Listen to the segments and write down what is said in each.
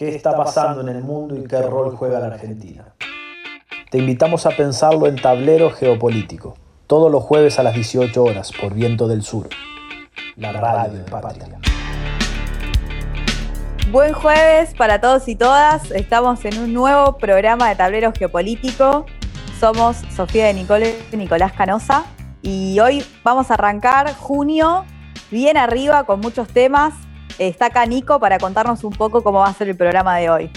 qué está pasando en el mundo y qué rol juega la Argentina. Te invitamos a pensarlo en Tablero Geopolítico, todos los jueves a las 18 horas por Viento del Sur, la radio de Patria. Buen jueves para todos y todas. Estamos en un nuevo programa de Tablero Geopolítico. Somos Sofía de Nicole y Nicolás Canosa y hoy vamos a arrancar junio bien arriba con muchos temas. Está acá Nico para contarnos un poco cómo va a ser el programa de hoy.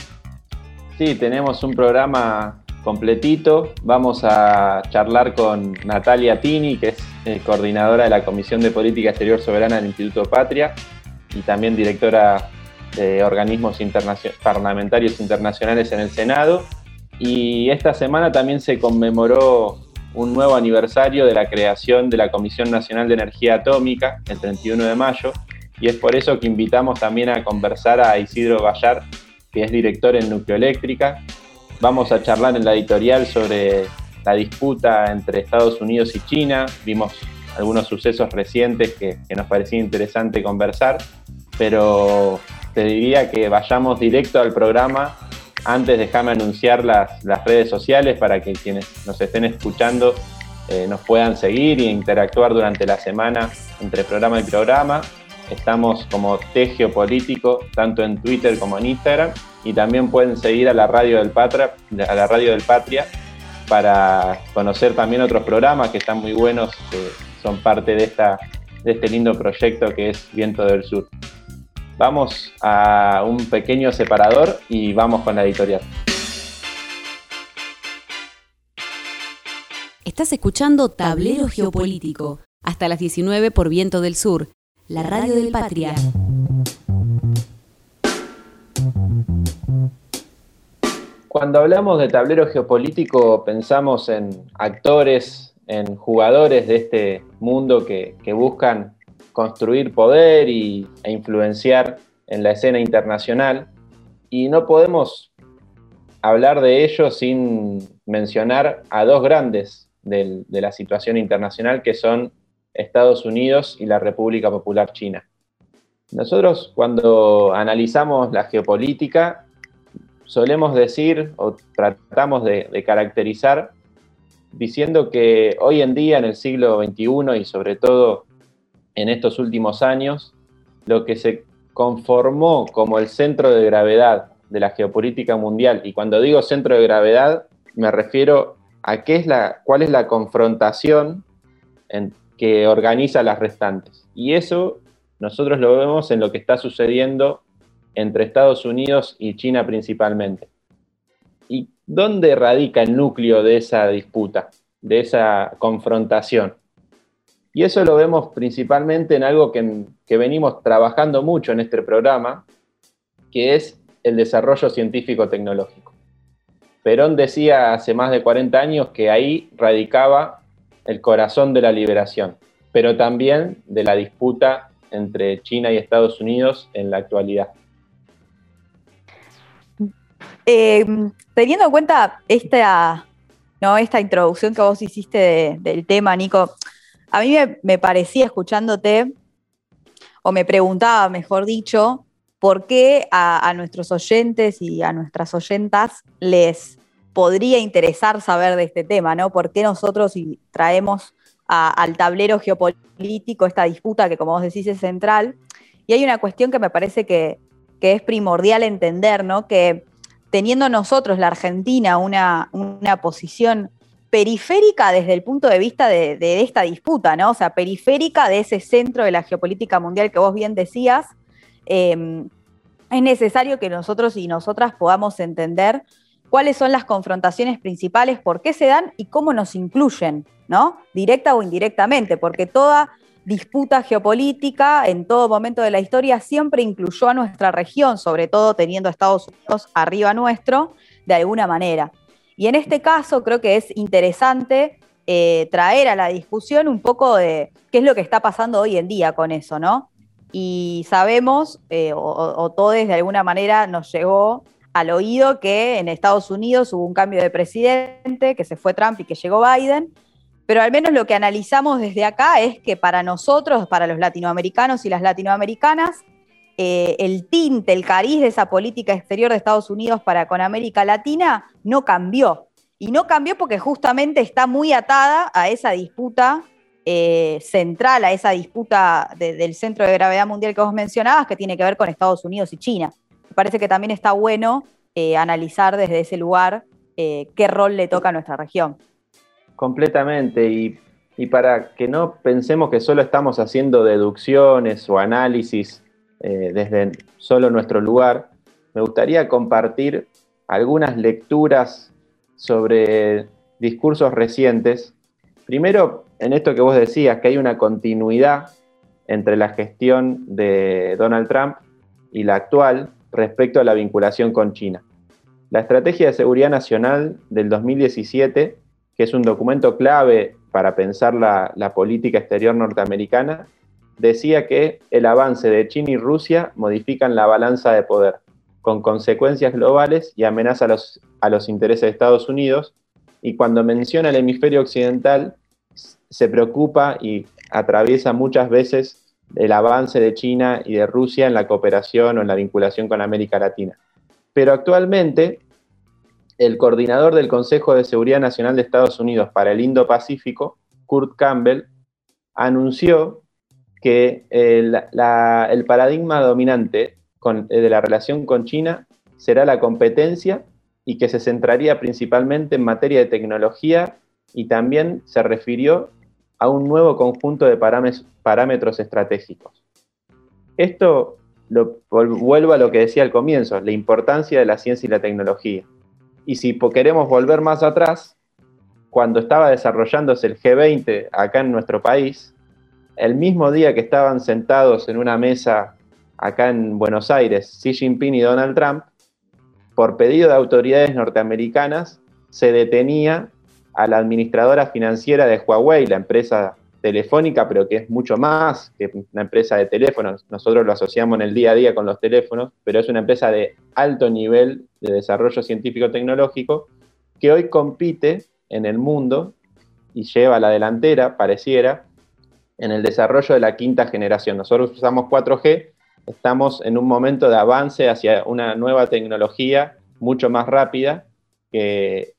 Sí, tenemos un programa completito. Vamos a charlar con Natalia Tini, que es eh, coordinadora de la Comisión de Política Exterior Soberana del Instituto Patria y también directora de organismos parlamentarios internacionales en el Senado. Y esta semana también se conmemoró un nuevo aniversario de la creación de la Comisión Nacional de Energía Atómica, el 31 de mayo, y es por eso que invitamos también a conversar a Isidro Gallar, que es director en Nucleoeléctrica. Vamos a charlar en la editorial sobre la disputa entre Estados Unidos y China. Vimos algunos sucesos recientes que, nos parecía interesante conversar, pero te diría que vayamos directo al programa antes déjame anunciar las, redes sociales para que quienes nos estén escuchando eh, nos puedan seguir e interactuar durante la semana entre programa y programa. Estamos como T Geopolítico, tanto en Twitter como en Instagram, y también pueden seguir a la Radio del Patria, a la Radio del Patria para conocer también otros programas que están muy buenos, que son parte de, esta, de este lindo proyecto que es Viento del Sur. Vamos a un pequeño separador y vamos con la editorial. Estás escuchando Tablero Geopolítico, hasta las 19 por Viento del Sur, la radio del Patria. Cuando hablamos de tablero geopolítico pensamos en actores, en jugadores de este mundo que, buscan construir poder y, e influenciar en la escena internacional. Y no podemos hablar de ello sin mencionar a dos grandes de la situación internacional, que son Estados Unidos y la República Popular China. Nosotros cuando analizamos la geopolítica solemos decir o tratamos de, de, caracterizar diciendo que hoy en día, en el siglo XXI y sobre todo en estos últimos años, lo que se conformó como el centro de gravedad de la geopolítica mundial, y cuando digo centro de gravedad, me refiero a qué es la, cuál es la confrontación en, que organiza las restantes. Y eso nosotros lo vemos en lo que está sucediendo entre Estados Unidos y China principalmente. ¿Y dónde radica el núcleo de esa disputa, de esa confrontación? Y eso lo vemos principalmente en algo que, venimos trabajando mucho en este programa, que es el desarrollo científico-tecnológico. Perón decía hace más de 40 años que ahí radicaba el corazón de la liberación, pero también de la disputa entre China y Estados Unidos en la actualidad. Eh, teniendo en cuenta esta, ¿no? esta introducción que vos hiciste del tema, Nico, a mí me, parecía escuchándote, o me preguntaba, mejor dicho, por qué a, nuestros oyentes y a nuestras oyentas les podría interesar saber de este tema, ¿no? ¿Por qué nosotros traemos al tablero geopolítico esta disputa que, como vos decís, es central? Y hay una cuestión que me parece que, es primordial entender, ¿no? Que teniendo nosotros, la Argentina, una, posición periférica desde el punto de vista de, esta disputa, ¿no? O sea, periférica de ese centro de la geopolítica mundial que vos bien decías. Em, es necesario que nosotros y nosotras podamos entender cuáles son las confrontaciones principales, por qué se dan y cómo nos incluyen, ¿no? Directa o indirectamente, porque toda disputa geopolítica en todo momento de la historia siempre incluyó a nuestra región, sobre todo teniendo a Estados Unidos arriba nuestro, de alguna manera. Y en este caso creo que es interesante eh, traer a la discusión un poco de qué es lo que está pasando hoy en día con eso, ¿no? Y sabemos, eh, o, todos de alguna manera nos llegó al oído que en Estados Unidos hubo un cambio de presidente, que se fue Trump y que llegó Biden, pero al menos lo que analizamos desde acá es que para nosotros, para los latinoamericanos y las latinoamericanas, eh, el tinte, el cariz de esa política exterior de Estados Unidos para con América Latina no cambió. Y no cambió porque justamente está muy atada a esa disputa eh, central, a esa disputa del centro de gravedad mundial que vos mencionabas, que tiene que ver con Estados Unidos y China. Parece que también está bueno eh, analizar desde ese lugar qué rol le toca a nuestra región. Completamente. Y, y, para que no pensemos que solo estamos haciendo deducciones o análisis eh, desde solo nuestro lugar, me gustaría compartir algunas lecturas sobre discursos recientes. Primero, en esto que vos decías, que hay una continuidad entre la gestión de Donald Trump y la actual respecto a la vinculación con China. La Estrategia de Seguridad Nacional del 2017, que es un documento clave para pensar la, política exterior norteamericana, decía que el avance de China y Rusia modifican la balanza de poder, con consecuencias globales y amenaza a los, intereses de Estados Unidos. Y cuando menciona el hemisferio occidental, se preocupa y atraviesa muchas veces el avance de China y de Rusia en la cooperación o en la vinculación con América Latina. Pero actualmente, el coordinador del Consejo de Seguridad Nacional de Estados Unidos para el Indo-Pacífico, Kurt Campbell, anunció que el, paradigma dominante eh, de la relación con China será la competencia y que se centraría principalmente en materia de tecnología y también se refirió a un nuevo conjunto de parámetros estratégicos. Esto lo, vuelvo a lo que decía al comienzo, la importancia de la ciencia y la tecnología. Y si queremos volver más atrás, cuando estaba desarrollándose el G20 acá en nuestro país, el mismo día que estaban sentados en una mesa acá en Buenos Aires, Xi Jinping y Donald Trump, por pedido de autoridades norteamericanas, se detenía a la administradora financiera de Huawei, la empresa telefónica, pero que es mucho más que una empresa de teléfonos. Nosotros lo asociamos en el día a día con los teléfonos, pero es una empresa de alto nivel de desarrollo científico-tecnológico que hoy compite en el mundo y lleva a la delantera, pareciera, en el desarrollo de la quinta generación. Nosotros usamos 4G, estamos en un momento de avance hacia una nueva tecnología mucho más rápida que,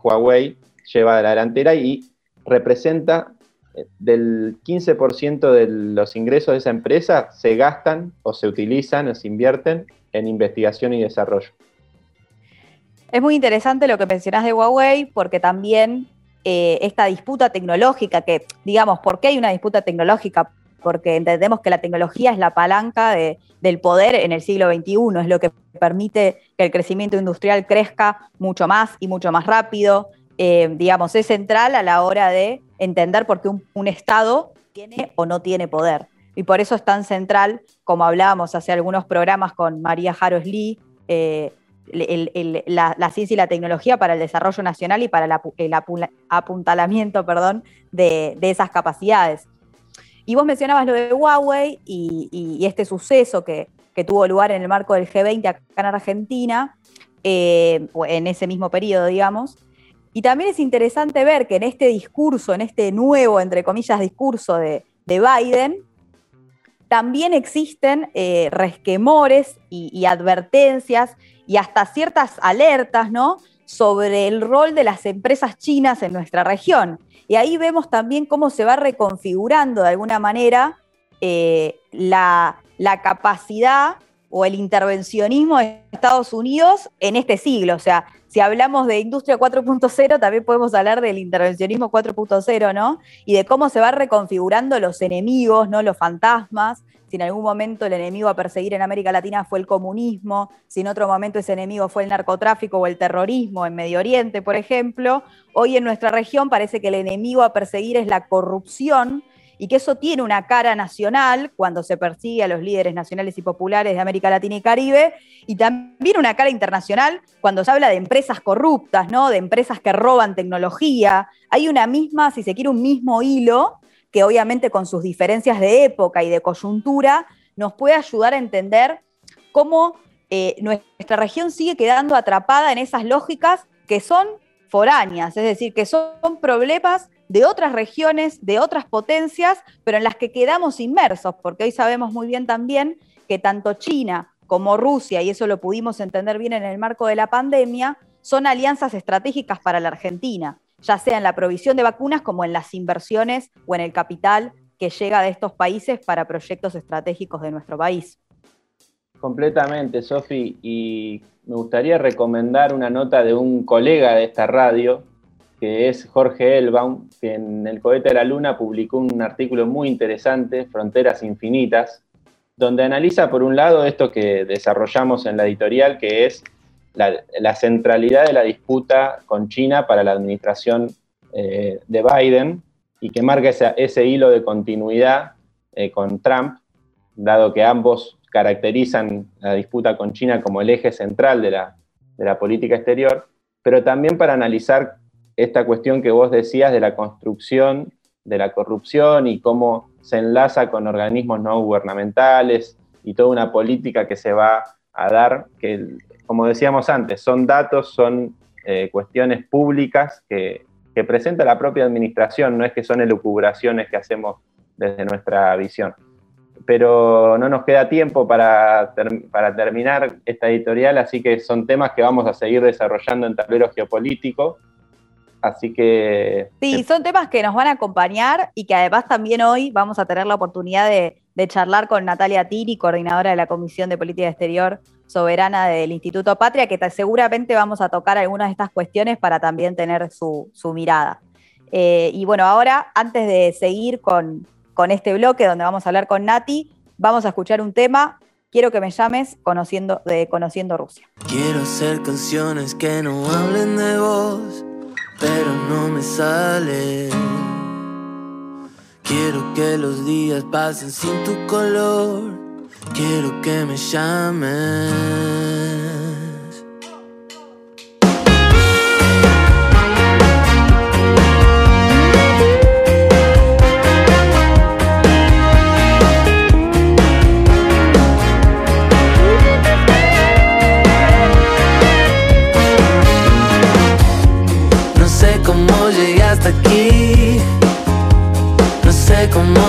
Huawei lleva a la delantera y representa eh, del 15% de los ingresos de esa empresa se gastan o se utilizan o se invierten en investigación y desarrollo. Es muy interesante lo que mencionás de Huawei porque también eh, esta disputa tecnológica, que digamos, ¿por qué hay una disputa tecnológica? Porque entendemos que la tecnología es la palanca del poder en el siglo XXI, es lo que permite que el crecimiento industrial crezca mucho más y mucho más rápido. Eh, digamos, es central a la hora de entender por qué un, Estado tiene o no tiene poder. Y por eso es tan central, como hablábamos hace algunos programas con María Jaros Lee, eh, la, ciencia y la tecnología para el desarrollo nacional y para el, apuntalamiento perdón, de, esas capacidades. Y vos mencionabas lo de Huawei y, este suceso que, tuvo lugar en el marco del G20 acá en Argentina, eh, en ese mismo periodo, digamos. Y también es interesante ver que en este discurso, en este nuevo, entre comillas, discurso de, Biden, también existen eh, resquemores y advertencias y hasta ciertas alertas, ¿no? sobre el rol de las empresas chinas en nuestra región. Y ahí vemos también cómo se va reconfigurando de alguna manera eh, la, la, capacidad o el intervencionismo de Estados Unidos en este siglo. O sea, si hablamos de industria 4.0, también podemos hablar del intervencionismo 4.0, ¿no? Y de cómo se va reconfigurando los enemigos, ¿no? Los fantasmas, si en algún momento el enemigo a perseguir en América Latina fue el comunismo, si en otro momento ese enemigo fue el narcotráfico o el terrorismo en Medio Oriente, por ejemplo, hoy en nuestra región parece que el enemigo a perseguir es la corrupción y que eso tiene una cara nacional cuando se persigue a los líderes nacionales y populares de América Latina y Caribe, y también una cara internacional cuando se habla de empresas corruptas, ¿no? de empresas que roban tecnología. Hay una misma, si se quiere, un mismo hilo que obviamente con sus diferencias de época y de coyuntura nos puede ayudar a entender cómo eh, nuestra región sigue quedando atrapada en esas lógicas que son foráneas, es decir, que son problemas de otras regiones, de otras potencias, pero en las que quedamos inmersos, porque hoy sabemos muy bien también que tanto China como Rusia, y eso lo pudimos entender bien en el marco de la pandemia, son alianzas estratégicas para la Argentina, ya sea en la provisión de vacunas como en las inversiones o en el capital que llega de estos países para proyectos estratégicos de nuestro país. Completamente, Sofi, y me gustaría recomendar una nota de un colega de esta radio, que es Jorge Elbaum, que en el cohete de la luna publicó un artículo muy interesante, Fronteras Infinitas, donde analiza por un lado esto que desarrollamos en la editorial, que es la, centralidad de la disputa con China para la administración eh, de Biden y que marca ese, hilo de continuidad eh, con Trump, dado que ambos caracterizan la disputa con China como el eje central de la, de la política exterior, pero también para analizar esta cuestión que vos decías de la construcción de la corrupción y cómo se enlaza con organismos no gubernamentales y toda una política que se va a dar, que como decíamos antes, son datos, son eh, cuestiones públicas que, presenta la propia administración, no es que son elucubraciones que hacemos desde nuestra visión. Pero no nos queda tiempo para, para terminar esta editorial, así que son temas que vamos a seguir desarrollando en tablero geopolítico. Así que... Sí, son temas que nos van a acompañar y que además también hoy vamos a tener la oportunidad de, de charlar con Natalia Tiri, coordinadora de la Comisión de Política Exterior Soberana del Instituto Patria, que seguramente vamos a tocar algunas de estas cuestiones para también tener su, mirada. Eh, y bueno, ahora, antes de seguir con, con este bloque donde vamos a hablar con Nati, vamos a escuchar un tema Quiero que me llames conociendo, de Conociendo Rusia. Quiero hacer canciones que no hablen de vos, pero no me sale. Quiero que los días pasen sin tu color. Quiero que me llames. Llegaste vos todo al mismo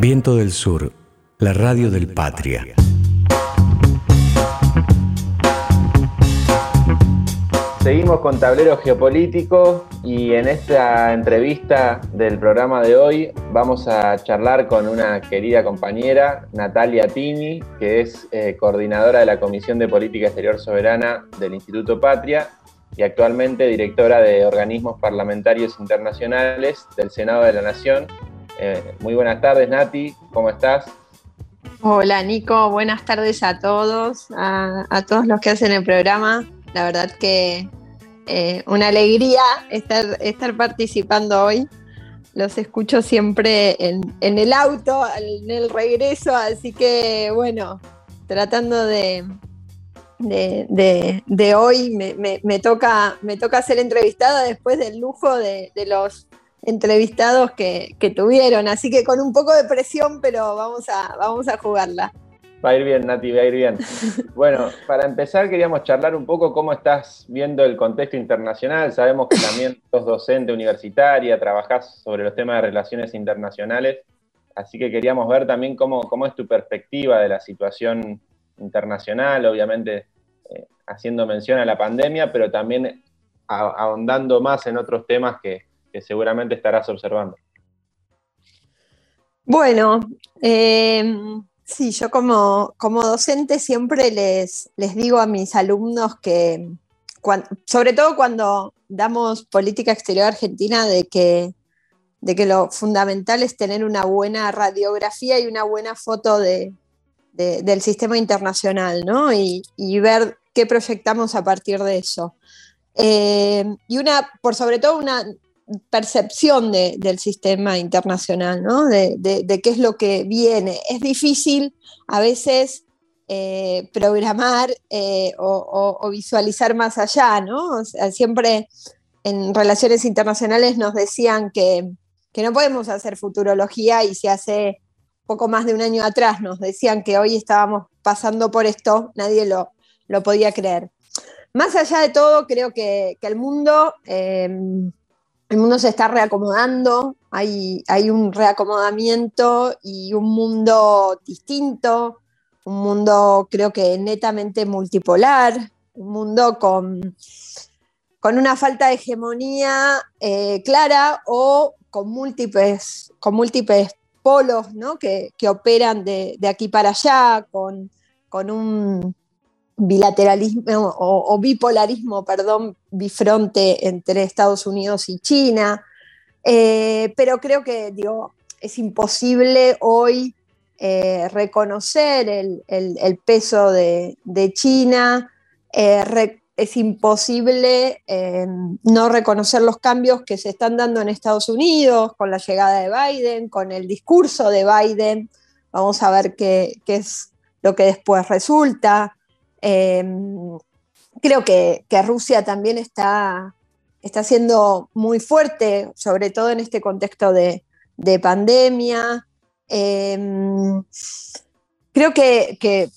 Viento del Sur, la radio del Patria. Seguimos con Tablero Geopolítico y en esta entrevista del programa de hoy vamos a charlar con una querida compañera, Natalia Tini, que es eh, coordinadora de la Comisión de Política Exterior Soberana del Instituto Patria y actualmente directora de organismos parlamentarios internacionales del Senado de la Nación. Eh, muy buenas tardes, Nati, ¿cómo estás? Hola Nico, buenas tardes a todos, a, todos los que hacen el programa. La verdad que eh, una alegría estar, participando hoy. Los escucho siempre en, el auto, en el regreso, así que bueno, tratando de, de, de- hoy me toca, me toca ser entrevistada después del lujo de, de los entrevistados que, que tuvieron, así que con un poco de presión, pero vamos a, vamos a jugarla. Va a ir bien, Nati, va a ir bien. Bueno, para empezar queríamos charlar un poco cómo estás viendo el contexto internacional. Sabemos que también sos docente universitaria, trabajás sobre los temas de relaciones internacionales, así que queríamos ver también cómo, cómo es tu perspectiva de la situación internacional, obviamente eh, haciendo mención a la pandemia, pero también ahondando más en otros temas que, que seguramente estarás observando. Bueno, eh, sí, yo como, como docente siempre les, les digo a mis alumnos que, sobre todo cuando damos política exterior argentina, de que, de que lo fundamental es tener una buena radiografía y una buena foto de- del sistema internacional, ¿no? Y, y ver qué proyectamos a partir de eso. Eh, y una, por sobre todo, una percepción de- del sistema internacional, ¿no? de, de- qué es lo que viene. Es difícil a veces eh, programar eh, o, visualizar más allá, ¿no? Siempre en relaciones internacionales nos decían que, que no podemos hacer futurología y si hace poco más de un año atrás nos decían que hoy estábamos pasando por esto, nadie lo, lo podía creer. Más allá de todo, creo que, que el mundo... eh, el mundo se está reacomodando, hay, un reacomodamiento y un mundo distinto, un mundo creo que netamente multipolar, un mundo con, con una falta de hegemonía eh, clara o con múltiples, con múltiples polos ¿no? que, que operan de, de aquí para allá, con, con un bilateralismo o, bipolarismo, perdón, bifronte entre Estados Unidos y China. Eh, pero creo que digo, es imposible hoy eh, reconocer el, peso de, China, eh, es imposible no reconocer los cambios que se están dando en Estados Unidos con la llegada de Biden, con el discurso de Biden. Vamos a ver qué es lo que después resulta. Eh, creo que, Rusia también está, está siendo muy fuerte, sobre todo en este contexto de, de pandemia. Eh, creo que,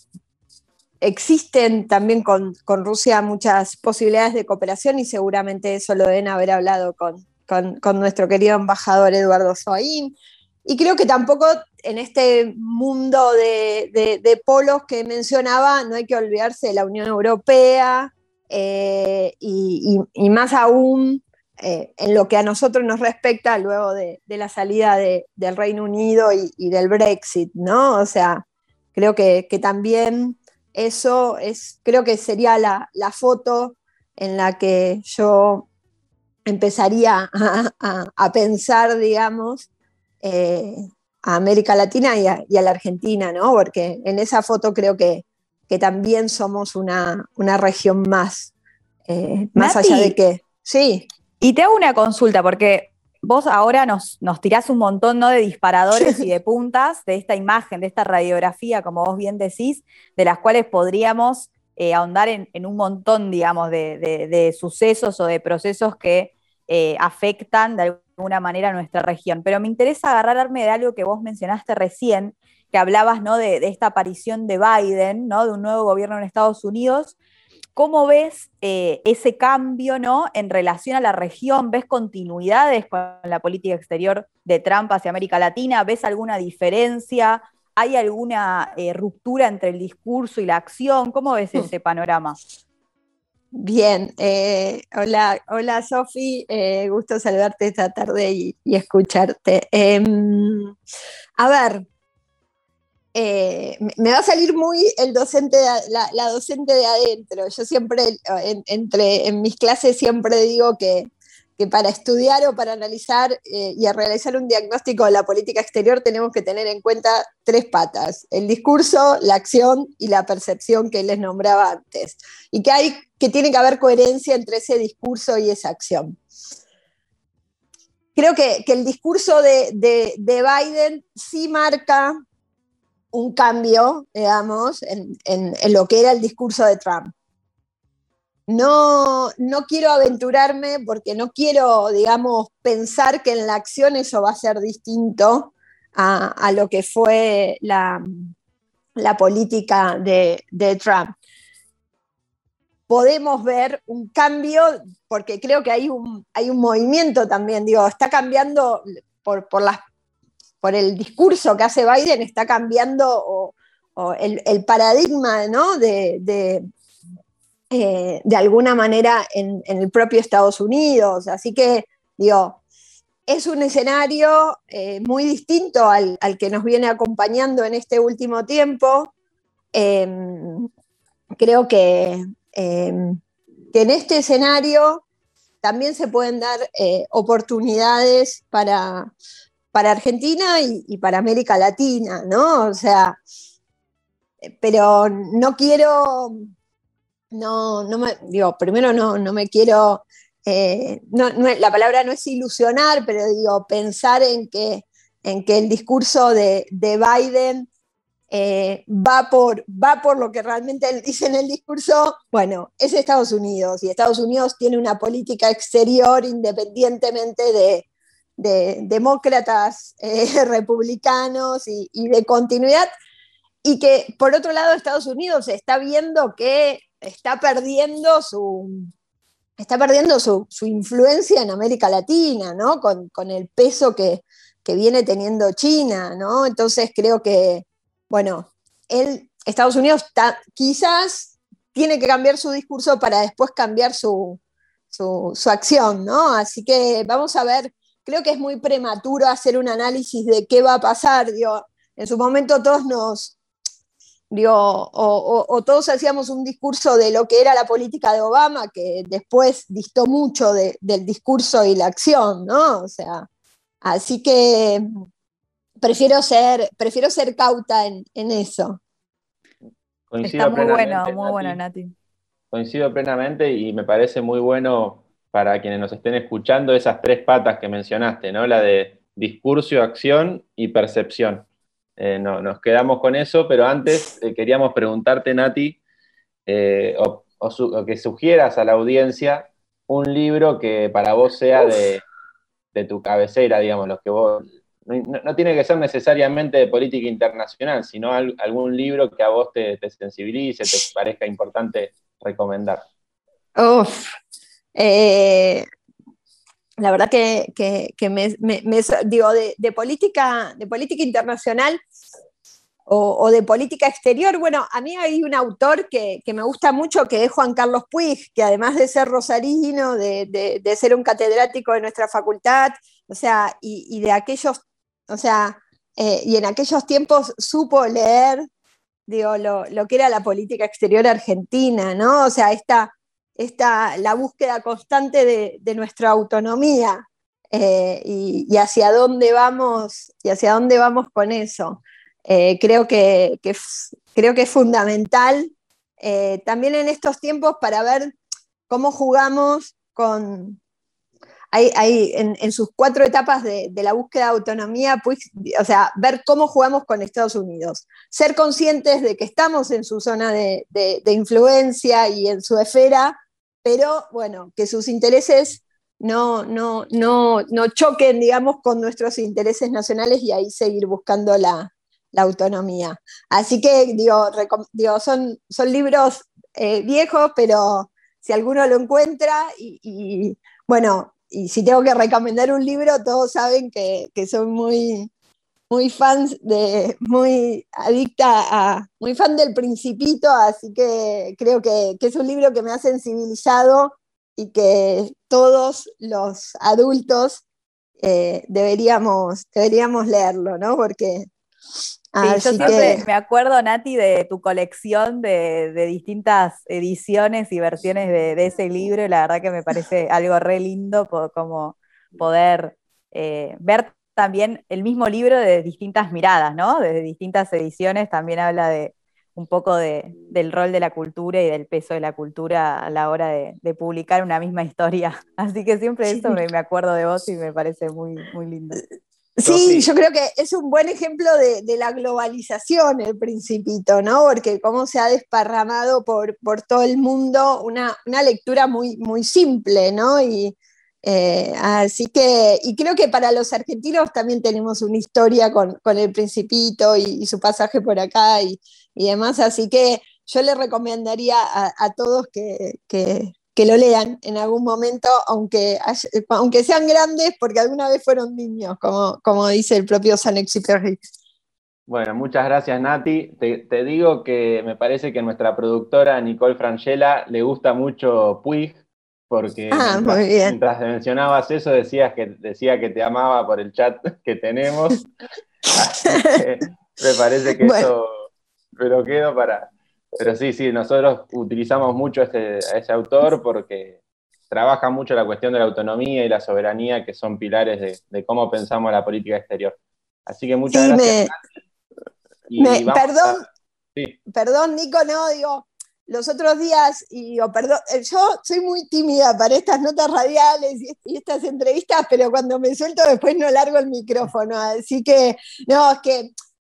existen también con, Rusia muchas posibilidades de cooperación y seguramente eso lo deben haber hablado con nuestro querido embajador Eduardo Soaín. Y creo que tampoco en este mundo de, polos que mencionaba, no hay que olvidarse de la Unión Europea eh, y, más aún eh, en lo que a nosotros nos respecta luego de, la salida de- del Reino Unido y, del Brexit, ¿no? O sea, creo que, que también eso es, creo que sería la, foto en la que yo empezaría a, pensar, digamos, eh, a América Latina y a, la Argentina, ¿no? Porque en esa foto creo que, que también somos una, región más, eh, más allá de que... Sí. Y te hago una consulta, porque vos ahora nos, nos tirás un montón ¿no? de disparadores y de puntas de esta imagen, de esta radiografía, como vos bien decís, de las cuales podríamos eh, ahondar en, un montón, digamos, de, sucesos o de procesos que eh, afectan de alguna manera nuestra región. Pero me interesa agarrarme de algo que vos mencionaste recién, que hablabas ¿no? de, esta aparición de Biden, ¿no? de un nuevo gobierno en Estados Unidos, ¿Cómo ves eh, ese cambio ¿no? en relación a la región? ¿Ves continuidades con la política exterior de Trump hacia América Latina? ¿Ves alguna diferencia? ¿Hay alguna eh, ruptura entre el discurso y la acción? ¿Cómo ves ese panorama? Bien, eh, hola, hola Sofi, gusto saludarte esta tarde y, escucharte. Em, a ver, eh, me va a salir muy el docente, la, docente de adentro. Yo siempre, en, entre, en mis clases siempre digo que, para estudiar o para analizar eh, y realizar un diagnóstico de la política exterior tenemos que tener en cuenta tres patas, el discurso, la acción y la percepción que les nombraba antes. Y que, hay, que tiene que haber coherencia entre ese discurso y esa acción. Creo que, el discurso de, de Biden sí marca un cambio, digamos, en, lo que era el discurso de Trump. No, no quiero aventurarme porque no quiero, digamos, pensar que en la acción eso va a ser distinto a, lo que fue la, política de, Trump. Podemos ver un cambio, porque creo que hay un, hay un movimiento también, digo, está cambiando por, por las por el discurso que hace Biden, está cambiando el, paradigma de, eh, de, alguna manera en, el propio Estados Unidos. Así que, digo, es un escenario eh, muy distinto al, que nos viene acompañando en este último tiempo. Em, creo que, em, que, en este escenario también se pueden dar eh, oportunidades para, para Argentina y, para América Latina, ¿no? O sea, pero no quiero, no, no me, digo, primero no, no me quiero, eh, la palabra no es ilusionar, pero digo, pensar en que, en que el discurso de, Biden eh, va, por, va por lo que realmente dice en el discurso, bueno, es Estados Unidos y Estados Unidos tiene una política exterior independientemente de, de demócratas eh, republicanos y, de continuidad, y que por otro lado Estados Unidos está viendo que está perdiendo su, está perdiendo su, influencia en América Latina, ¿no? Con, el peso que, viene teniendo China, ¿no? Entonces creo que, bueno, él, Estados Unidos quizás tiene que cambiar su discurso para después cambiar su, su, su, acción, ¿no? Así que vamos a ver creo que es muy prematuro hacer un análisis de qué va a pasar. en su momento todos nos, o, todos hacíamos un discurso de lo que era la política de Obama, que después distó mucho del discurso y la acción, ¿no? O sea, así que prefiero ser, prefiero ser cauta en, eso. Está muy bueno, muy bueno, Nati. Coincido plenamente y me parece muy bueno para quienes nos estén escuchando esas tres patas que mencionaste, ¿no? La de discurso, acción y percepción. Eh, no, nos quedamos con eso, pero antes eh, queríamos preguntarte, Nati, eh, o, que sugieras a la audiencia un libro que para vos sea de, tu cabecera, digamos, los que vos. No, tiene que ser necesariamente de política internacional, sino algún libro que a vos te, te sensibilice, te parezca importante recomendar. Uf, eh, la verdad que, me, digo, de, política, de política internacional o, de política exterior, bueno, a mí hay un autor que, me gusta mucho, que es Juan Carlos Puig, que además de ser rosarino, de, ser un catedrático de nuestra facultad, o sea, y, de aquellos, o sea, eh, y en aquellos tiempos supo leer digo, lo, lo, que era la política exterior argentina, ¿no? O sea, esta, esta la búsqueda constante de, de nuestra autonomía eh, y, y, hacia dónde vamos y hacia dónde vamos con eso. Eh, creo, que, creo que es fundamental eh, también en estos tiempos para ver cómo jugamos con, en, en, sus cuatro etapas de, de, la búsqueda de autonomía, pues, o sea, ver cómo jugamos con Estados Unidos, ser conscientes de que estamos en su zona de, de, de influencia y en su esfera, pero bueno, que sus intereses no, no, no, no choquen, digamos, con nuestros intereses nacionales y ahí seguir buscando la, la autonomía. Así que, digo, digo son, son libros eh, viejos, pero si alguno lo encuentra y, y, bueno, y si tengo que recomendar un libro, todos saben que, que soy muy, muy fans de, muy adicta a, muy fan del principito, así que creo que, que es un libro que me ha sensibilizado y que todos los adultos eh, deberíamos, deberíamos leerlo, ¿no? Porque Sí, yo siempre que... me acuerdo, Nati, de tu colección de, de distintas ediciones y versiones de, de, ese libro, y la verdad que me parece algo re lindo como poder eh, ver también el mismo libro de distintas miradas, ¿no? Desde distintas ediciones también habla de un poco de, del rol de la cultura y del peso de la cultura a la hora de, de publicar una misma historia. Así que siempre eso me, me, acuerdo de vos y me parece muy, muy lindo. Sí, yo creo que es un buen ejemplo de, de, la globalización el principito, ¿no? Porque cómo se ha desparramado por, por todo el mundo una, una, lectura muy, muy simple, ¿no? Y, eh, así que, y creo que para los argentinos también tenemos una historia con, con el principito y, su pasaje por acá y, y, demás, así que yo le recomendaría a, a todos que, que que lo lean en algún momento, aunque, aunque sean grandes, porque alguna vez fueron niños, como, como dice el propio Saint-Exupéry. Bueno, muchas gracias Nati. Te, te, digo que me parece que nuestra productora Nicole Frangela le gusta mucho Puig, porque ah, mientras, mientras mencionabas eso decías que, decía que te amaba por el chat que tenemos. que me parece que bueno. eso me lo quedo para, pero sí, sí, nosotros utilizamos mucho este, a ese autor porque trabaja mucho la cuestión de la autonomía y la soberanía, que son pilares de, de cómo pensamos la política exterior. Así que muchas sí, gracias. Me, me, perdón, a, sí. perdón, Nico, no, digo, los otros días, y digo, perdón, eh, yo soy muy tímida para estas notas radiales y, y estas entrevistas, pero cuando me suelto después no largo el micrófono. Así que, no, es que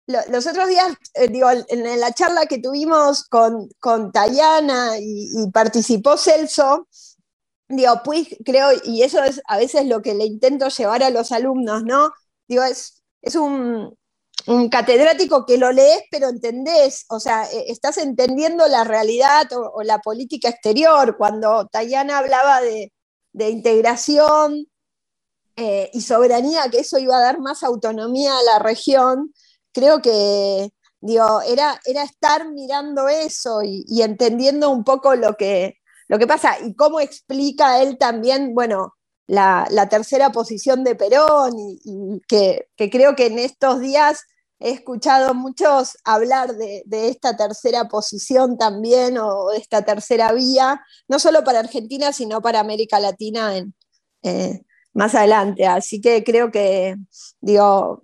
los otros días, eh, digo, en la charla que tuvimos con, con Tayana y, y, participó Celso, digo, pues creo, y eso es a veces lo que le intento llevar a los alumnos, ¿no? Digo, es, es un, un catedrático que lo lees, pero entendés, o sea, e, estás entendiendo la realidad o, la política exterior. Cuando Tayana hablaba de, integración eh, y soberanía, que eso iba a dar más autonomía a la región, creo que digo, era, era estar mirando eso y, entendiendo un poco lo que, lo que pasa y cómo explica él también, bueno, la, tercera posición de Perón y, que, creo que en estos días he escuchado muchos hablar de, esta tercera posición también o de esta tercera vía, no solo para Argentina, sino para América Latina en, eh, más adelante. Así que creo que, digo,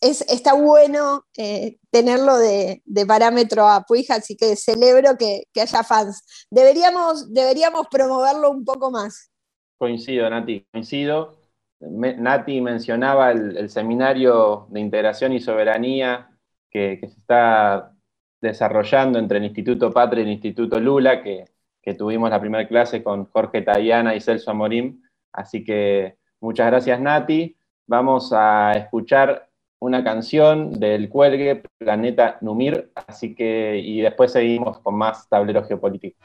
es, está bueno eh, tenerlo de, de, parámetro a Puig, así que celebro que, que, haya fans. Deberíamos, deberíamos promoverlo un poco más. Coincido, Nati, coincido. Nati mencionaba el, seminario de integración y soberanía que, se está desarrollando entre el Instituto Patria y el Instituto Lula, que, que tuvimos la primera clase con Jorge Tayana y Celso Amorim. Así que muchas gracias, Nati. Vamos a escuchar una canción del cuelgue Planeta Numir, así que y después seguimos con más tablero geopolítico.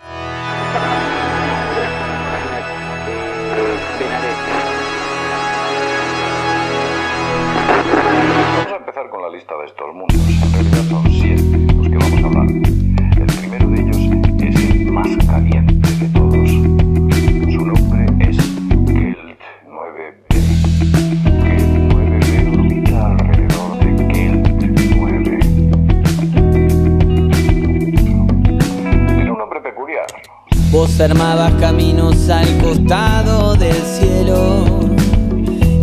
lista de estos mundos. En realidad son siete los que vamos a hablar. El primero de ellos es el más caliente de todos. Su nombre es Kelt 9b. Kelt 9b orbita alrededor de Kelt 9. Tiene un nombre peculiar. Vos armabas caminos al costado del cielo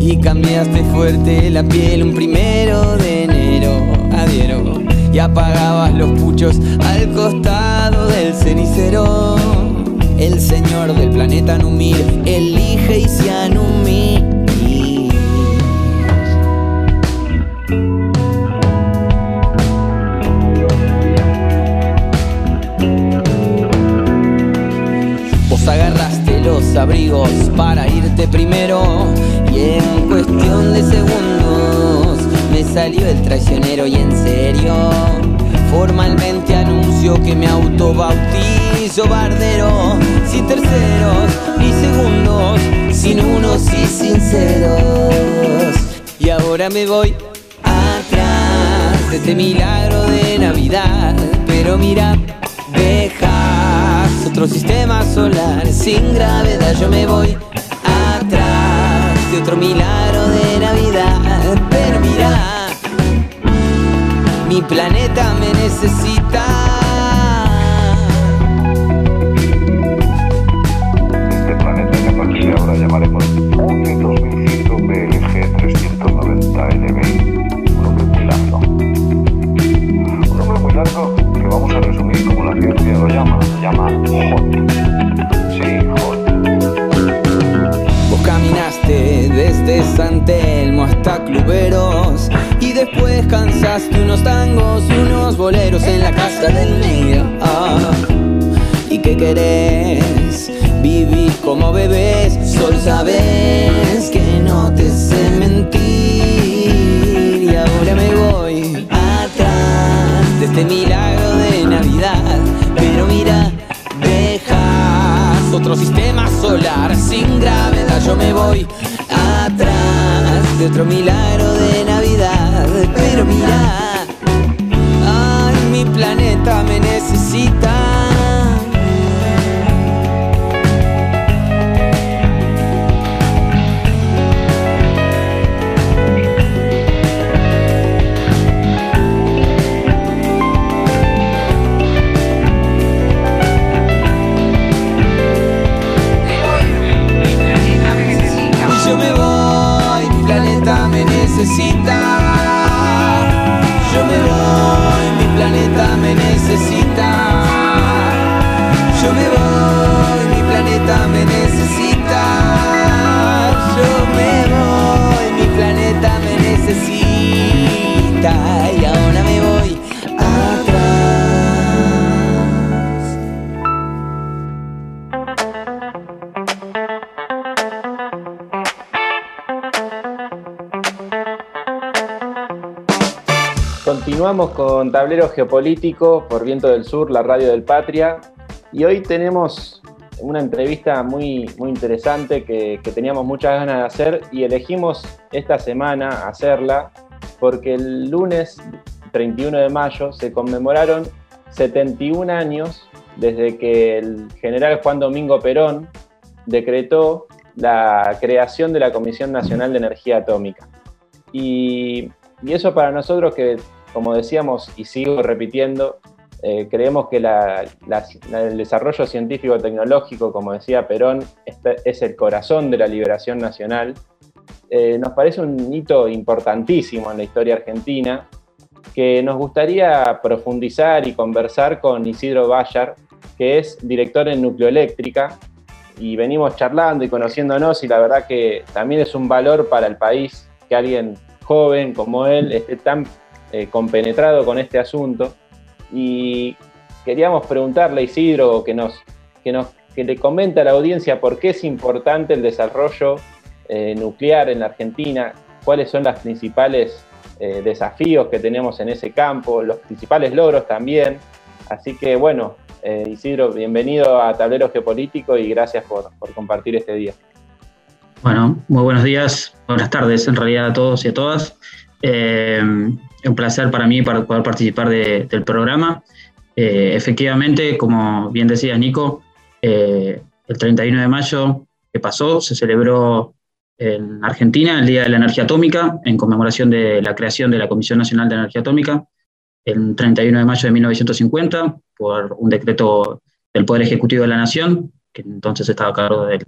y cambiaste fuerte la piel un primero de enero. Adhiero y apagabas los puchos al costado del cenicero. El señor del planeta Numir elige y se anumir. Vos agarraste los abrigos para irte primero y en cuestión de segundos salió el traicionero y en serio formalmente anuncio que me autobautizo bardero sin terceros ni segundos sin unos y sinceros. Y ahora me voy atrás de este milagro de Navidad pero mira dejas otro sistema solar sin gravedad. Yo me voy atrás de otro milagro de mi planeta me necesita cansaste unos tangos y unos boleros en la casa del medio. Ah, ¿Y qué querés? Vivir como bebés, sol sabes que no te sé mentir y ahora me voy atrás de este milagro de Navidad, pero mira, dejas otro sistema solar sin gravedad, yo me voy atrás de otro milagro de Navidad, pero mira, ay, mi planeta me necesita. Me necesita. Yo me voy, mi planeta me necesita. Y ahora me voy. Continuamos con Tablero Geopolítico por Viento del Sur, la radio del Patria. Y hoy tenemos una entrevista muy, muy interesante que, que teníamos muchas ganas de hacer y elegimos esta semana hacerla porque el lunes 31 de mayo se conmemoraron 71 años desde que el general Juan Domingo Perón decretó la creación de la Comisión Nacional de Energía Atómica. Y, y eso para nosotros que, como decíamos y sigo repitiendo, eh, creemos que la- la- el desarrollo científico-tecnológico, como decía Perón, este- es el corazón de la liberación nacional. Eh, nos parece un hito importantísimo en la historia argentina que nos gustaría profundizar y conversar con Isidro Bayar, que es director en Nucleoeléctrica, y venimos charlando y conociéndonos y la verdad que también es un valor para el país que alguien joven como él esté tan eh, compenetrado con este asunto y queríamos preguntarle a Isidro que nos, que nos que le comente a la audiencia por qué es importante el desarrollo eh, nuclear en la Argentina, cuáles son los principales eh, desafíos que tenemos en ese campo, los principales logros también. Así que bueno, eh, Isidro, bienvenido a Tablero Geopolítico y gracias por, por compartir este día. Bueno, muy buenos días, buenas tardes en realidad a todos y a todas. Eh, un placer para mí para poder participar de- del programa. Eh, efectivamente, como bien decías Nico, eh, el 31 de mayo que pasó se celebró en Argentina el Día de la Energía Atómica en conmemoración de la creación de la Comisión Nacional de Energía Atómica el 31 de mayo de 1950 por un decreto del Poder Ejecutivo de la Nación, que entonces estaba a cargo del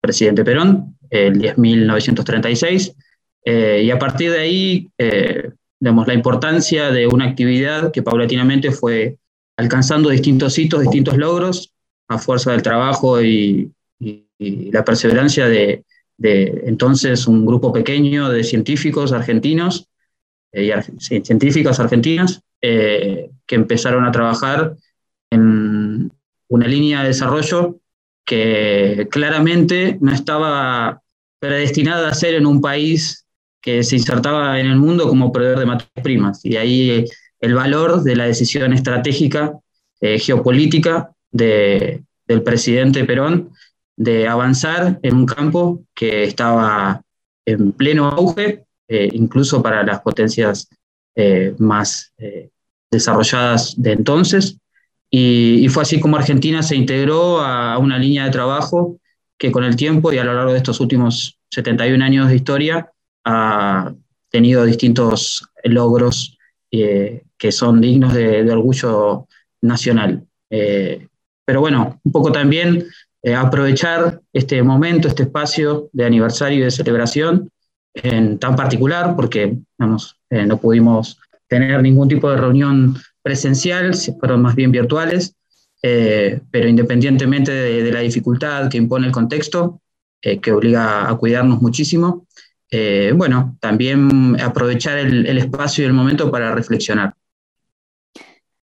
presidente Perón, el 10.936, eh, y a partir de ahí, eh, la importancia de una actividad que paulatinamente fue alcanzando distintos hitos, distintos logros, a fuerza del trabajo y, la perseverancia de, entonces un grupo pequeño de científicos argentinos eh, y científicas argentinas que empezaron a trabajar en una línea de desarrollo que claramente no estaba predestinada a ser en un país que se insertaba en el mundo como proveedor de materias primas. Y ahí el valor de la decisión estratégica eh, geopolítica de, del presidente Perón de avanzar en un campo que estaba en pleno auge, eh, incluso para las potencias eh, más desarrolladas de entonces, y, fue así como Argentina se integró a una línea de trabajo que con el tiempo y a lo largo de estos últimos 71 años de historia ha tenido distintos logros eh, que son dignos de, orgullo nacional. Eh, pero bueno, un poco también eh, aprovechar este momento, este espacio de aniversario y de celebración en tan particular, porque no pudimos tener ningún tipo de reunión presencial, fueron más bien virtuales, eh, pero independientemente de, la dificultad que impone el contexto, eh, que obliga a cuidarnos muchísimo, eh, bueno, también aprovechar el, espacio y el momento para reflexionar.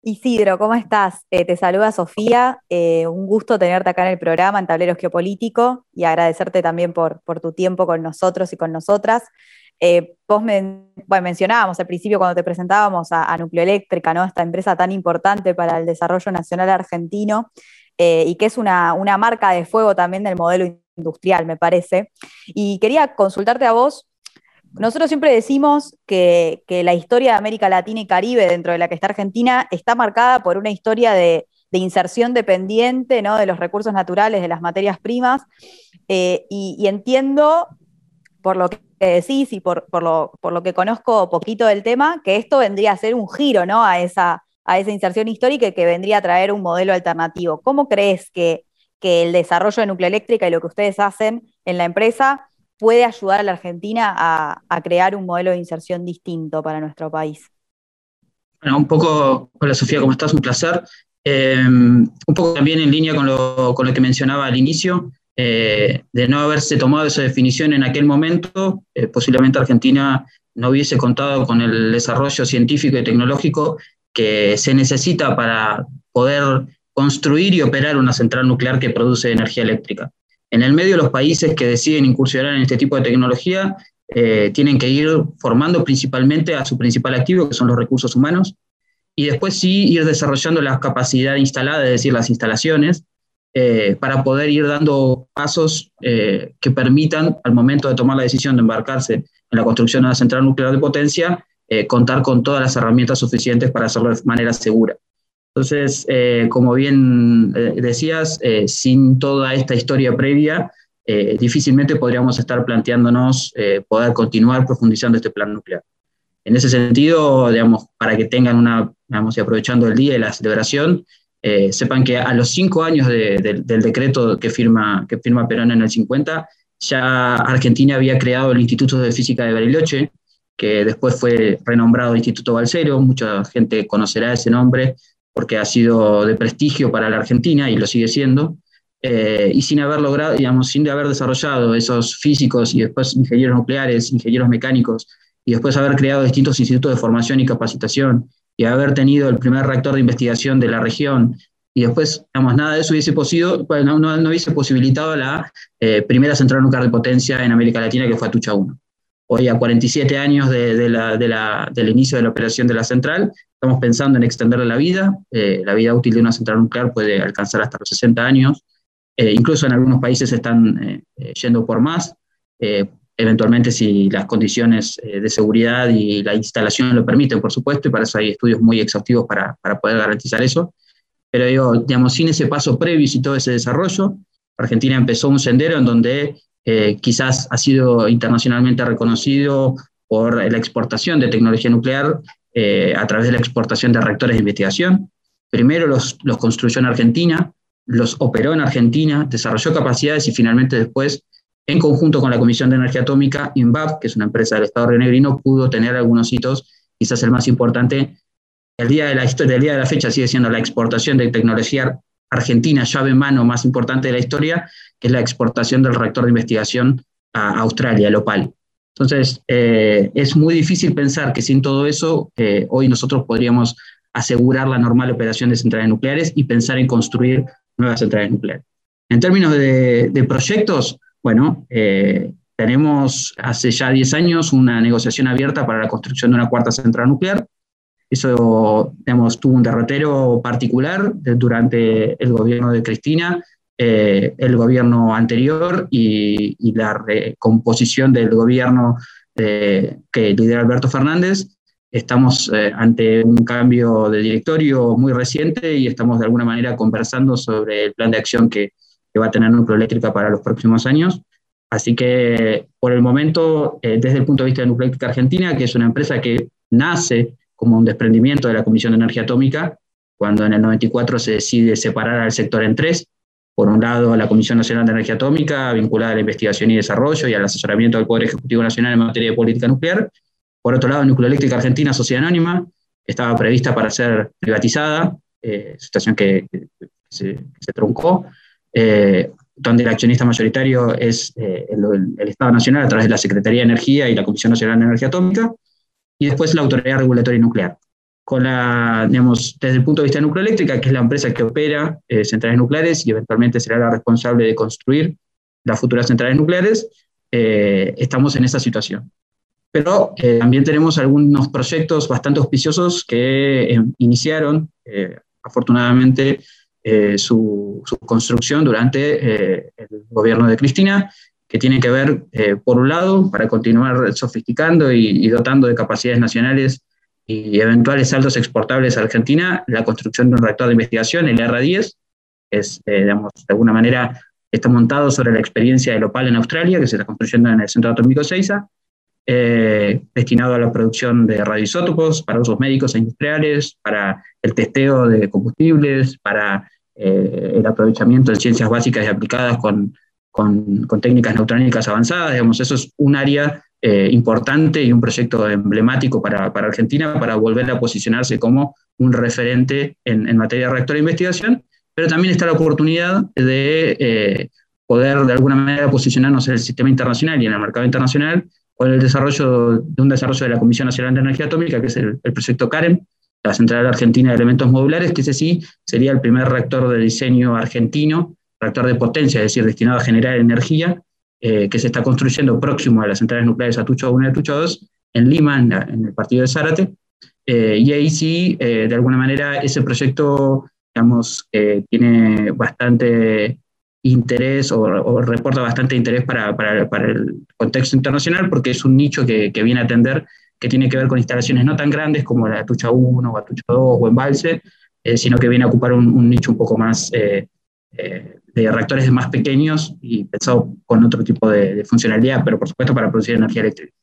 Isidro, ¿cómo estás? te saluda Sofía, un gusto tenerte acá en el programa en Tableros Geopolítico y agradecerte también por, tu tiempo con nosotros y con nosotras. Eh, vos mencionábamos al principio cuando te presentábamos a, Nucleoeléctrica, ¿no? esta empresa tan importante para el desarrollo nacional argentino eh, y que es una, marca de fuego también del modelo industrial, me parece. Y quería consultarte a vos. Nosotros siempre decimos que, la historia de América Latina y Caribe, dentro de la que está Argentina, está marcada por una historia de, inserción dependiente ¿no? de los recursos naturales, de las materias primas. Eh, y, entiendo, por lo que que decís y por, lo, que conozco poquito del tema, que esto vendría a ser un giro ¿no? a, esa, a esa inserción histórica y que vendría a traer un modelo alternativo. ¿Cómo crees que, el desarrollo de nucleoeléctrica y lo que ustedes hacen en la empresa puede ayudar a la Argentina a, crear un modelo de inserción distinto para nuestro país? Bueno, un poco, hola Sofía, ¿cómo estás? Un placer. Eh, un poco también en línea con lo, con lo que mencionaba al inicio, eh, de no haberse tomado esa definición en aquel momento, eh, posiblemente Argentina no hubiese contado con el desarrollo científico y tecnológico que se necesita para poder construir y operar una central nuclear que produce energía eléctrica. En el medio, los países que deciden incursionar en este tipo de tecnología eh, tienen que ir formando principalmente a su principal activo, que son los recursos humanos, y después sí ir desarrollando la capacidad instalada, es decir, las instalaciones, eh, para poder ir dando pasos eh, que permitan, al momento de tomar la decisión de embarcarse en la construcción de una central nuclear de potencia, contar con todas las herramientas suficientes para hacerlo de manera segura. Entonces, como bien decías, sin toda esta historia previa, difícilmente podríamos estar planteándonos poder continuar profundizando este plan nuclear. En ese sentido, digamos, para que tengan una, digamos, y aprovechando el día y la celebración, eh, sepan que a los cinco años del decreto que firma, que firma Perón en el 50, ya Argentina había creado el Instituto de Física de Bariloche, que después fue renombrado Instituto Balcero. Mucha gente conocerá ese nombre porque ha sido de prestigio para la Argentina y lo sigue siendo. Eh, y sin haber logrado, digamos, sin haber desarrollado esos físicos y después ingenieros nucleares, ingenieros mecánicos, y después haber creado distintos institutos de formación y capacitación y haber tenido el primer reactor de investigación de la región y después, digamos, nada de eso hubiese, posido, no, hubiese posibilitado la eh, primera central nuclear de potencia en América Latina, que fue Atucha 1. Hoy, a 47 años de, de la, de la, del inicio de la operación de la central, estamos pensando en extenderle la vida. Eh, la vida útil de una central nuclear puede alcanzar hasta los 60 años. Eh, incluso en algunos países están yendo por más eventualmente si las condiciones eh, de seguridad y la instalación lo permiten, por supuesto, y para eso hay estudios muy exhaustivos para, para poder garantizar eso. Pero digo, digamos, sin ese paso previo y todo ese desarrollo, Argentina empezó un sendero en donde eh, quizás ha sido internacionalmente reconocido por la exportación de tecnología nuclear eh, a través de la exportación de reactores de investigación. Primero los, los construyó en Argentina, los operó en Argentina, desarrolló capacidades y finalmente después, en conjunto con la Comisión de Energía Atómica, INVAP, que es una empresa del Estado Renegrino, pudo tener algunos hitos, quizás el más importante, el día de la historia, el día de la fecha sigue siendo la exportación de tecnología argentina, llave en mano más importante de la historia, que es la exportación del reactor de investigación a Australia, el OPAL. Entonces, eh, es muy difícil pensar que sin todo eso, eh, hoy nosotros podríamos asegurar la normal operación de centrales nucleares y pensar en construir nuevas centrales nucleares. En términos de, proyectos, bueno, eh, tenemos hace ya 10 años una negociación abierta para la construcción de una cuarta central nuclear. Eso, digamos, tuvo un derrotero particular durante el gobierno de Cristina, eh, el gobierno anterior y, la recomposición del gobierno eh, que lidera Alberto Fernández. Estamos eh, ante un cambio de directorio muy reciente y estamos de alguna manera conversando sobre el plan de acción que, que va a tener Nucleoeléctrica para los próximos años. Así que por el momento, desde el punto de vista de Nucleoeléctrica Argentina, que es una empresa que nace como un desprendimiento de la Comisión de Energía Atómica, cuando en el 94 se decide separar al sector en tres, por un lado, la Comisión Nacional de Energía Atómica, vinculada a la investigación y desarrollo y al asesoramiento del Poder Ejecutivo Nacional en materia de política nuclear. Por otro lado, Nucleoeléctrica Argentina, Sociedad Anónima, estaba prevista para ser privatizada, eh, situación que, se, truncó, eh, donde el accionista mayoritario es eh, el, el, Estado Nacional a través de la Secretaría de Energía y la Comisión Nacional de Energía Atómica, y después la Autoridad Regulatoria Nuclear con la, digamos, desde el punto de vista de Nucleoeléctrica, que es la empresa que opera eh, centrales nucleares y eventualmente será la responsable de construir las futuras centrales nucleares, eh, estamos en esa situación. Pero eh, también tenemos algunos proyectos bastante auspiciosos que iniciaron, afortunadamente, su, su, construcción durante el gobierno de Cristina, que tienen que ver, por un lado, para continuar sofisticando y, y dotando de capacidades nacionales y eventuales saldos exportables a Argentina, la construcción de un reactor de investigación, el R10, es, eh, digamos, de alguna manera está montado sobre la experiencia del OPAL en Australia, que se está construyendo en el Centro Atómico Seiza, eh, destinado a la producción de radioisótopos para usos médicos e industriales, para el testeo de combustibles, para eh, el aprovechamiento de ciencias básicas y aplicadas con, con, con técnicas neutrónicas avanzadas. Digamos, eso es un área eh, importante y un proyecto emblemático para, para, Argentina para volver a posicionarse como un referente en, en, materia de reactor de investigación, pero también está la oportunidad de eh, poder de alguna manera posicionarnos en el sistema internacional y en el mercado internacional con el desarrollo de un desarrollo de la Comisión Nacional de Energía Atómica, que es el, el proyecto CAREM, la Central Argentina de Elementos Modulares, que ese sí sería el primer reactor de diseño argentino, reactor de potencia, es decir, destinado a generar energía eh, que se está construyendo próximo a las centrales nucleares Atucho 1 y Atucho 2, en Lima, en, el partido de Zárate. Eh, y ahí sí, eh, de alguna manera, ese proyecto, digamos, tiene bastante interés o, reporta bastante interés para, para, para, el contexto internacional porque es un nicho que, viene a atender que tiene que ver con instalaciones no tan grandes como la Atucha 1 o Atucha 2 o Embalse, sino que viene a ocupar un, un nicho un poco más de reactores más pequeños y pensado con otro tipo de, funcionalidad, pero por supuesto para producir energía eléctrica.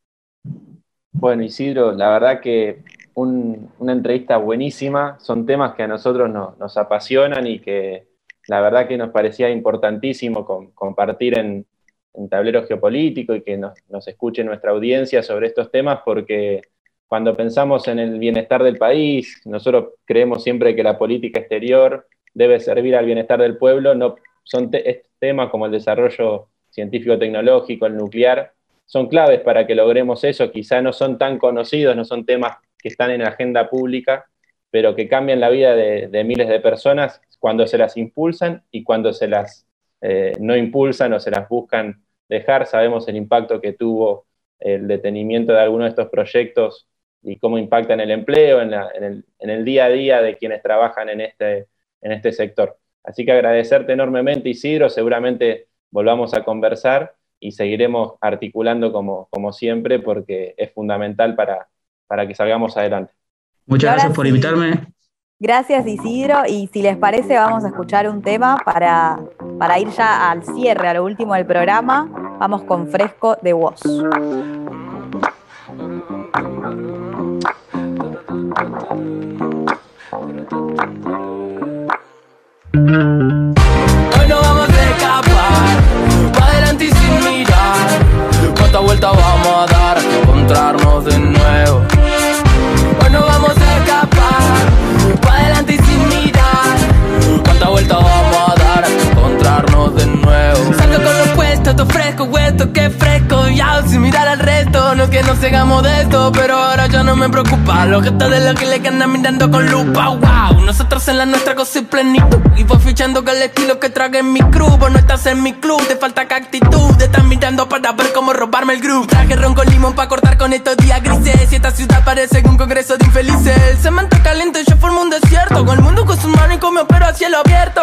Bueno, Isidro, la verdad que una entrevista buenísima, son temas que a nosotros nos apasionan y que la verdad que nos parecía importantísimo compartir en, tablero geopolítico y que nos, nos escuche nuestra audiencia sobre estos temas porque cuando pensamos en el bienestar del país, nosotros creemos siempre que la política exterior debe servir al bienestar del pueblo, no son temas como el desarrollo científico-tecnológico, el nuclear, son claves para que logremos eso. Quizá no son tan conocidos, no son temas que están en la agenda pública, pero que cambian la vida de, miles de personas cuando se las impulsan y cuando se las eh, no impulsan o se las buscan dejar. Sabemos el impacto que tuvo el detenimiento de algunos de estos proyectos y cómo impactan el empleo, en, el, en el, día a día de quienes trabajan en este, en este sector. Así que agradecerte enormemente, Isidro, seguramente volvamos a conversar y seguiremos articulando como, como siempre porque es fundamental para, para que salgamos adelante. Muchas gracias por invitarme. Gracias Isidro y si les parece vamos a escuchar un tema para, para ir ya al cierre, a lo último del programa. Vamos con Fresco de Voz. Hoy no vamos a escapar, pa' adelante y sin mirar. Cuánta vuelta vamos a dar, encontrarnos de nuevo. Hoy no vamos a escapar, pa' adelante y sin mirar. Cuánta vuelta vamos a dar, encontrarnos de nuevo. Salgo con lo puesto, te ofrezco, huesto, que fresco, ya sin mirar a sigamos de esto, pero ahora ya no me preocupa. Los gestos de los que le andan mirando con lupa, wow. Nosotros en la nuestra cosa y plenitud. Y fue fichando que el estilo que trague en mi crew. Vos no estás en mi club, te falta que actitud. Te están mirando para ver cómo robarme el groove. Traje ron con limón para cortar con estos días grises. Y esta ciudad parece un congreso de infelices. El cemento caliente, yo formo un desierto. Con el mundo con sus manos y con mi pero a cielo abierto.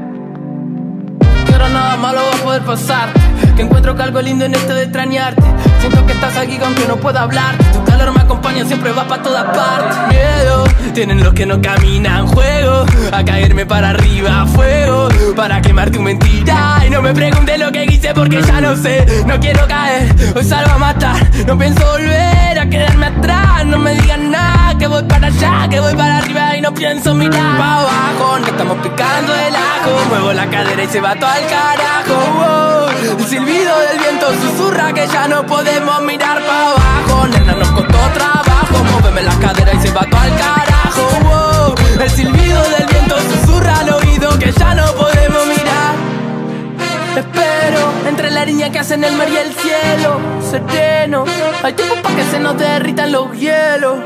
ahora nada malo va a poder pasar. Que encuentro que algo lindo en esto de extrañarte. Siento que estás aquí aunque no pueda hablar. Tu calor me acompaña, siempre va para todas partes. Miedo, tienen los que no caminan. Juego a caerme para arriba. Fuego para quemar tu mentira. Y no me preguntes lo que hice porque ya no sé. No quiero caer, hoy salgo a matar. No pienso volver a quedarme atrás. No me digan nada, que voy para allá, que voy para arriba y no pienso mirar. Pa' abajo, no estamos picando el ajo. Muevo la cadera y se va todo al El silbido del viento susurra que ya no podemos mirar para abajo. Nena, nos costó trabajo. Móveme la cadera y se va todo al carajo. El silbido del viento susurra al oído que ya no podemos mirar. Espero entre la línea que hacen el mar y el cielo. Sereno, hay tiempo para que se nos derritan los hielos.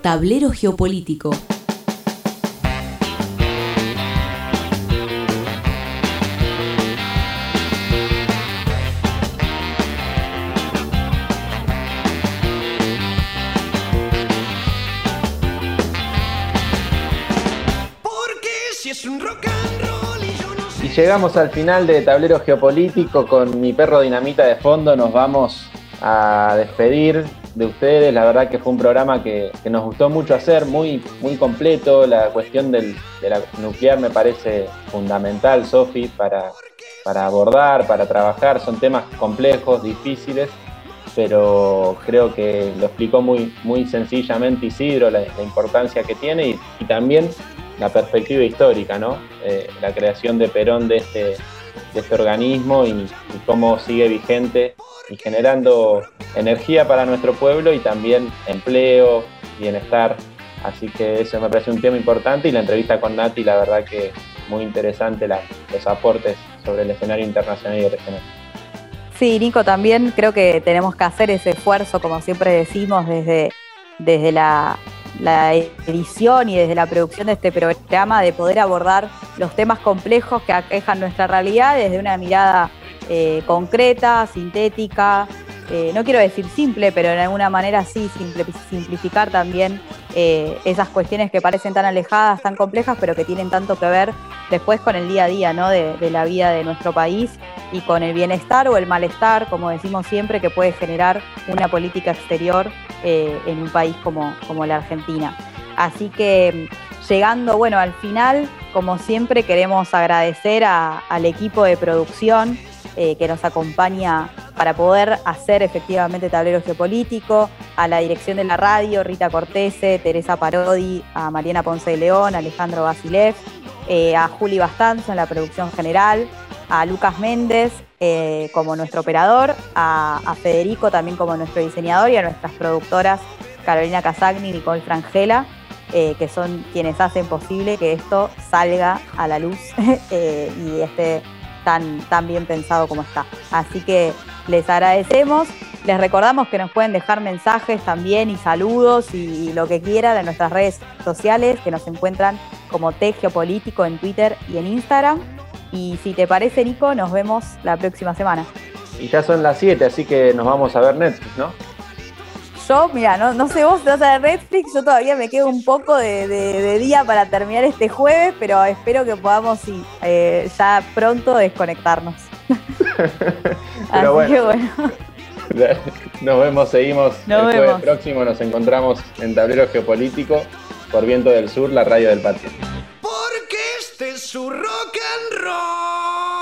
Tablero geopolítico. Llegamos al final de Tablero Geopolítico con mi perro Dinamita de fondo. Nos vamos a despedir de ustedes. La verdad que fue un programa que, nos gustó mucho hacer, muy, muy completo. La cuestión del, de la nuclear me parece fundamental, Sofi, para, para abordar, para trabajar. Son temas complejos, difíciles, pero creo que lo explicó muy, muy sencillamente Isidro, la, importancia que tiene y también la perspectiva histórica, ¿no? Eh, la creación de Perón de este, de este organismo y, cómo sigue vigente y generando energía para nuestro pueblo y también empleo, bienestar. Así que eso me parece un tema importante y la entrevista con Nati, la verdad que muy interesante los aportes sobre el escenario internacional y regional. Sí, Nico, también creo que tenemos que hacer ese esfuerzo, como siempre decimos, desde, desde la, la edición y desde la producción de este programa de poder abordar los temas complejos que aquejan nuestra realidad desde una mirada eh, concreta, sintética, eh, no quiero decir simple, pero de alguna manera sí simplificar también eh, esas cuestiones que parecen tan alejadas, tan complejas, pero que tienen tanto que ver después con el día a día ¿no? de la vida de nuestro país y con el bienestar o el malestar, como decimos siempre, que puede generar una política exterior eh, en un país como, como la Argentina. Así que llegando bueno, al final, como siempre, queremos agradecer al equipo de producción eh, que nos acompaña para poder hacer efectivamente tablero geopolítico, a la dirección de la radio, Rita Cortese, Teresa Parodi, a Mariana Ponce de León, Alejandro Basilev, eh, a Juli Bastanzo en la producción general, a Lucas Méndez eh, como nuestro operador, a, Federico también como nuestro diseñador y a nuestras productoras Carolina Casagni y Nicole Frangela, eh, que son quienes hacen posible que esto salga a la luz eh, y esté tan, tan bien pensado como está. Así que les agradecemos. Les recordamos que nos pueden dejar mensajes también y saludos y, lo que quieran en nuestras redes sociales que nos encuentran como T Geopolítico en Twitter y en Instagram. Y si te parece, Nico, nos vemos la próxima semana. Y ya son las 7, así que nos vamos a ver Netflix, ¿no? yo, mira, no, no sé vos, te vas a ver Netflix, yo todavía me quedo un poco de, de- de día para terminar este jueves, pero espero que podamos sí, eh, ya pronto desconectarnos. Así bueno. que bueno, Nos vemos, seguimos Nos el jueves vemos. próximo. Nos encontramos en Tablero Geopolítico por Viento del Sur, la radio del patio este es su rock and roll.